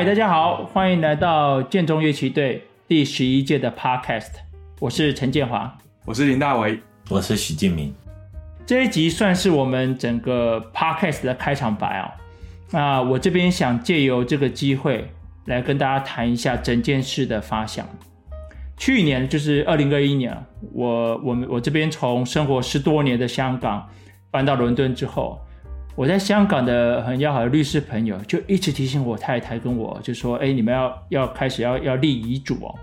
嗨，大家好，欢迎来到建中乐器队第十一届的 Podcast。我是陈建华，我是林大为，我是许建明。这一集算是我们整个 Podcast 的开场白哦。那我这边想借由这个机会来跟大家谈一下整件事的发想。去年就是二零二一年，我我们我这边从生活十多年的香港搬到伦敦之后。我在香港的很要好的律师朋友就一直提醒我太太跟我就说：“哎，你们要要开始要要立遗嘱哦。”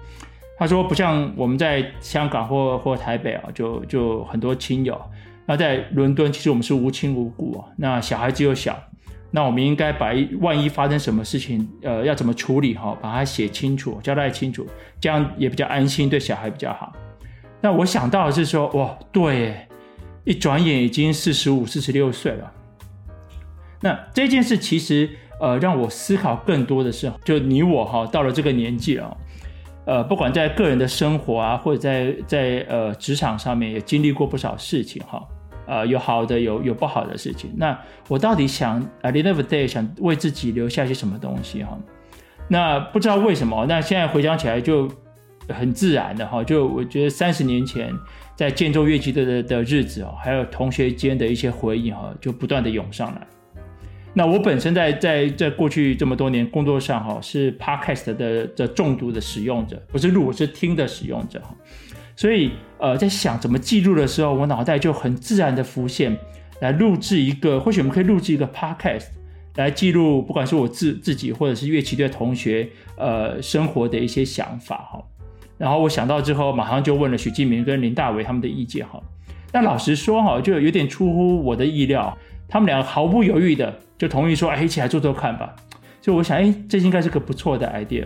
他说：“不像我们在香港或或台北啊，就就很多亲友。那在伦敦，其实我们是无亲无故啊。那小孩子又小，那我们应该把万一发生什么事情，呃，要怎么处理哈，把它写清楚，交代清楚，这样也比较安心，对小孩比较好。那我想到的是说，哇，对，一转眼已经四十五、四十六岁了。”那这件事其实，呃，让我思考更多的是，就你我哈，到了这个年纪了，呃，不管在个人的生活啊，或者在在呃职场上面，也经历过不少事情哈，呃，有好的，有有不好的事情。那我到底想，at the end of the day，想为自己留下些什么东西哈？那不知道为什么，那现在回想起来就很自然的哈，就我觉得三十年前在建州乐旗队的的日子哦，还有同学间的一些回忆哈，就不断的涌上来。那我本身在在在过去这么多年工作上哈，是 Podcast 的的重度的使用者，不是录，是听的使用者哈。所以呃，在想怎么记录的时候，我脑袋就很自然的浮现，来录制一个，或许我们可以录制一个 Podcast 来记录，不管是我自自己或者是乐器队同学呃生活的一些想法哈。然后我想到之后，马上就问了许敬明跟林大为他们的意见哈。但老实说哈，就有点出乎我的意料，他们两个毫不犹豫的。就同意说，哎，一起来做做看吧。所以我想，哎，这应该是个不错的 idea。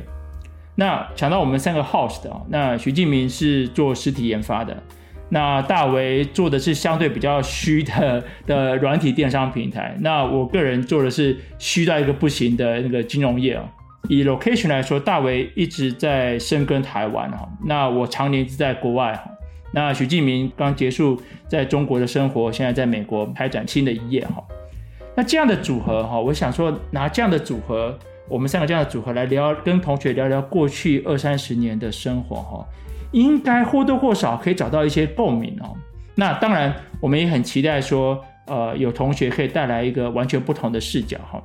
那想到我们三个 host 啊，那徐敬明是做实体研发的，那大为做的是相对比较虚的的软体电商平台，那我个人做的是虚到一个不行的那个金融业啊。以 location 来说，大为一直在深耕台湾哈，那我常年是在国外哈。那许敬明刚结束在中国的生活，现在在美国开展新的一页哈。那这样的组合哈，我想说拿这样的组合，我们三个这样的组合来聊，跟同学聊聊过去二三十年的生活哈，应该或多或少可以找到一些共鸣哦。那当然，我们也很期待说，呃，有同学可以带来一个完全不同的视角哈。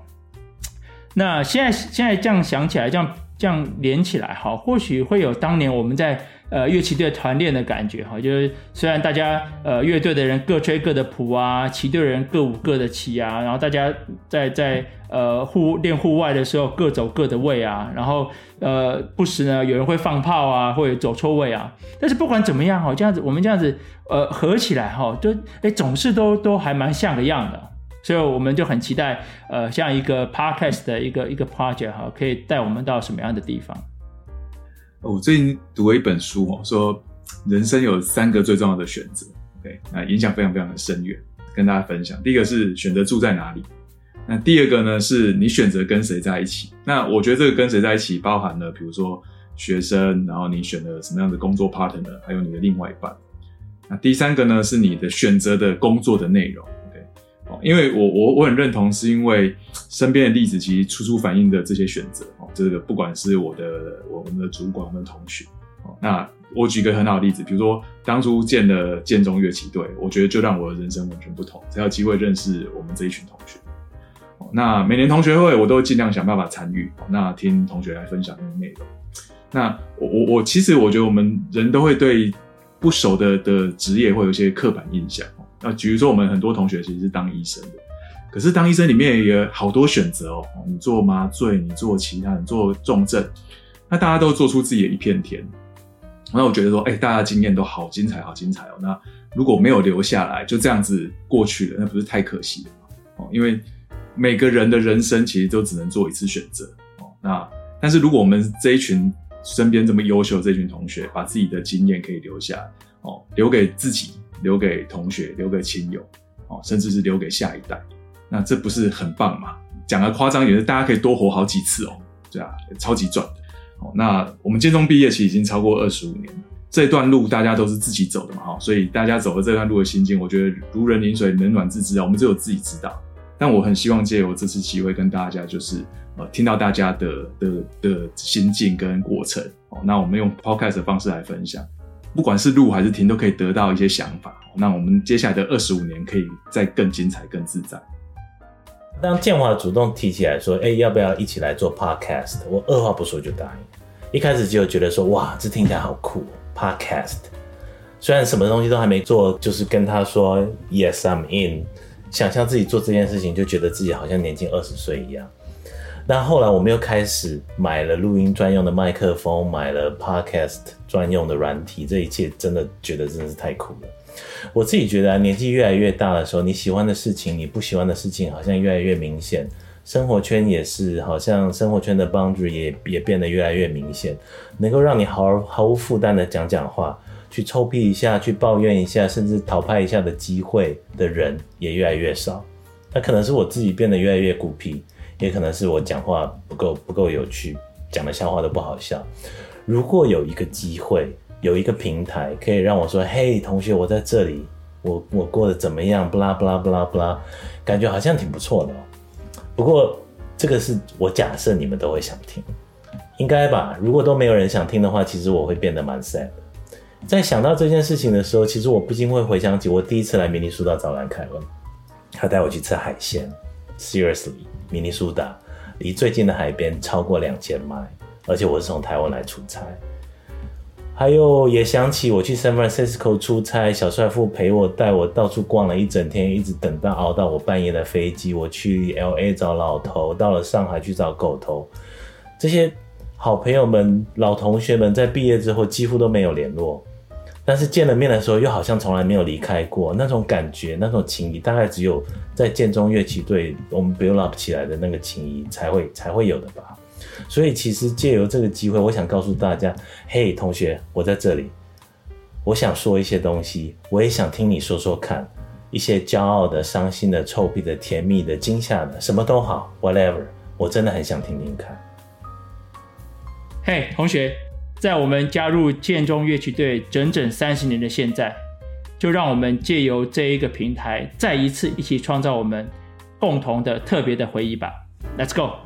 那现在现在这样想起来，这样这样连起来哈，或许会有当年我们在。呃，乐器队团练的感觉哈，就是虽然大家呃乐队的人各吹各的谱啊，旗队人各舞各的旗啊，然后大家在在呃户练户外的时候各走各的位啊，然后呃不时呢有人会放炮啊，或者走错位啊，但是不管怎么样哈，这样子我们这样子呃合起来哈，就哎总是都都还蛮像个样的，所以我们就很期待呃像一个 podcast 的一个一个 project 哈，可以带我们到什么样的地方。我最近读了一本书哦，说人生有三个最重要的选择对那影响非常非常的深远，跟大家分享。第一个是选择住在哪里，那第二个呢是你选择跟谁在一起。那我觉得这个跟谁在一起包含了，比如说学生，然后你选了什么样的工作 partner，还有你的另外一半。那第三个呢是你的选择的工作的内容。因为我我我很认同，是因为身边的例子其实处处反映的这些选择哦，这个不管是我的我们的主管、我们同学哦，那我举个很好的例子，比如说当初建了建中乐器队，我觉得就让我的人生完全不同，才有机会认识我们这一群同学。那每年同学会我都尽量想办法参与，那听同学来分享内容。那我我我其实我觉得我们人都会对不熟的的职业会有一些刻板印象。那比如说，我们很多同学其实是当医生的，可是当医生里面也好多选择哦。你做麻醉，你做其他，你做重症，那大家都做出自己的一片天。那我觉得说，哎，大家经验都好精彩，好精彩哦。那如果没有留下来，就这样子过去了，那不是太可惜了吗？哦，因为每个人的人生其实都只能做一次选择哦。那但是如果我们这一群身边这么优秀这群同学，把自己的经验可以留下哦，留给自己。留给同学，留给亲友，哦，甚至是留给下一代，那这不是很棒吗？讲的夸张一点，是大家可以多活好几次哦，对啊，超级赚的。哦，那我们建中毕业其实已经超过二十五年了，这段路大家都是自己走的嘛，哈，所以大家走的这段路的心境，我觉得如人饮水，冷暖自知啊，我们只有自己知道。但我很希望借由这次机会跟大家，就是呃，听到大家的的的心境跟过程哦。那我们用 podcast 的方式来分享，不管是录还是听，都可以得到一些想法。那我们接下来的二十五年可以再更精彩、更自在。当建华主动提起来说：“哎、要不要一起来做 podcast？” 我二话不说就答应。一开始就觉得说：“哇，这听起来好酷，podcast。”虽然什么东西都还没做，就是跟他说 “Yes, I'm in”，想象自己做这件事情，就觉得自己好像年轻二十岁一样。那后来我们又开始买了录音专用的麦克风，买了 podcast 专用的软体，这一切真的觉得真的是太酷了。我自己觉得啊，年纪越来越大的时候，你喜欢的事情，你不喜欢的事情，好像越来越明显。生活圈也是，好像生活圈的 boundary 也也变得越来越明显，能够让你毫毫无负担的讲讲话。去臭屁一下，去抱怨一下，甚至讨拍一下的机会的人也越来越少。那可能是我自己变得越来越孤僻，也可能是我讲话不够不够有趣，讲的笑话都不好笑。如果有一个机会，有一个平台可以让我说：“嘿，同学，我在这里，我我过得怎么样？”不啦不啦不啦不啦，感觉好像挺不错的哦。不过这个是我假设你们都会想听，应该吧？如果都没有人想听的话，其实我会变得蛮 sad。在想到这件事情的时候，其实我不禁会回想起我第一次来明尼苏达找兰凯文，他带我去吃海鲜。Seriously，明尼苏达离最近的海边超过两千迈，而且我是从台湾来出差。还有也想起我去 San Francisco 出差，小帅父陪我带我到处逛了一整天，一直等到熬到我半夜的飞机。我去 LA 找老头，到了上海去找狗头，这些好朋友们、老同学们在毕业之后几乎都没有联络。但是见了面的时候，又好像从来没有离开过，那种感觉，那种情谊，大概只有在建中乐器队我们 build up 起来的那个情谊才会才会有的吧。所以其实借由这个机会，我想告诉大家，嘿，同学，我在这里，我想说一些东西，我也想听你说说看，一些骄傲的、伤心的、臭屁的、甜蜜的、惊吓的，什么都好，whatever，我真的很想听听看。嘿，同学。在我们加入建中乐曲队整整三十年的现在，就让我们借由这一个平台，再一次一起创造我们共同的特别的回忆吧。Let's go！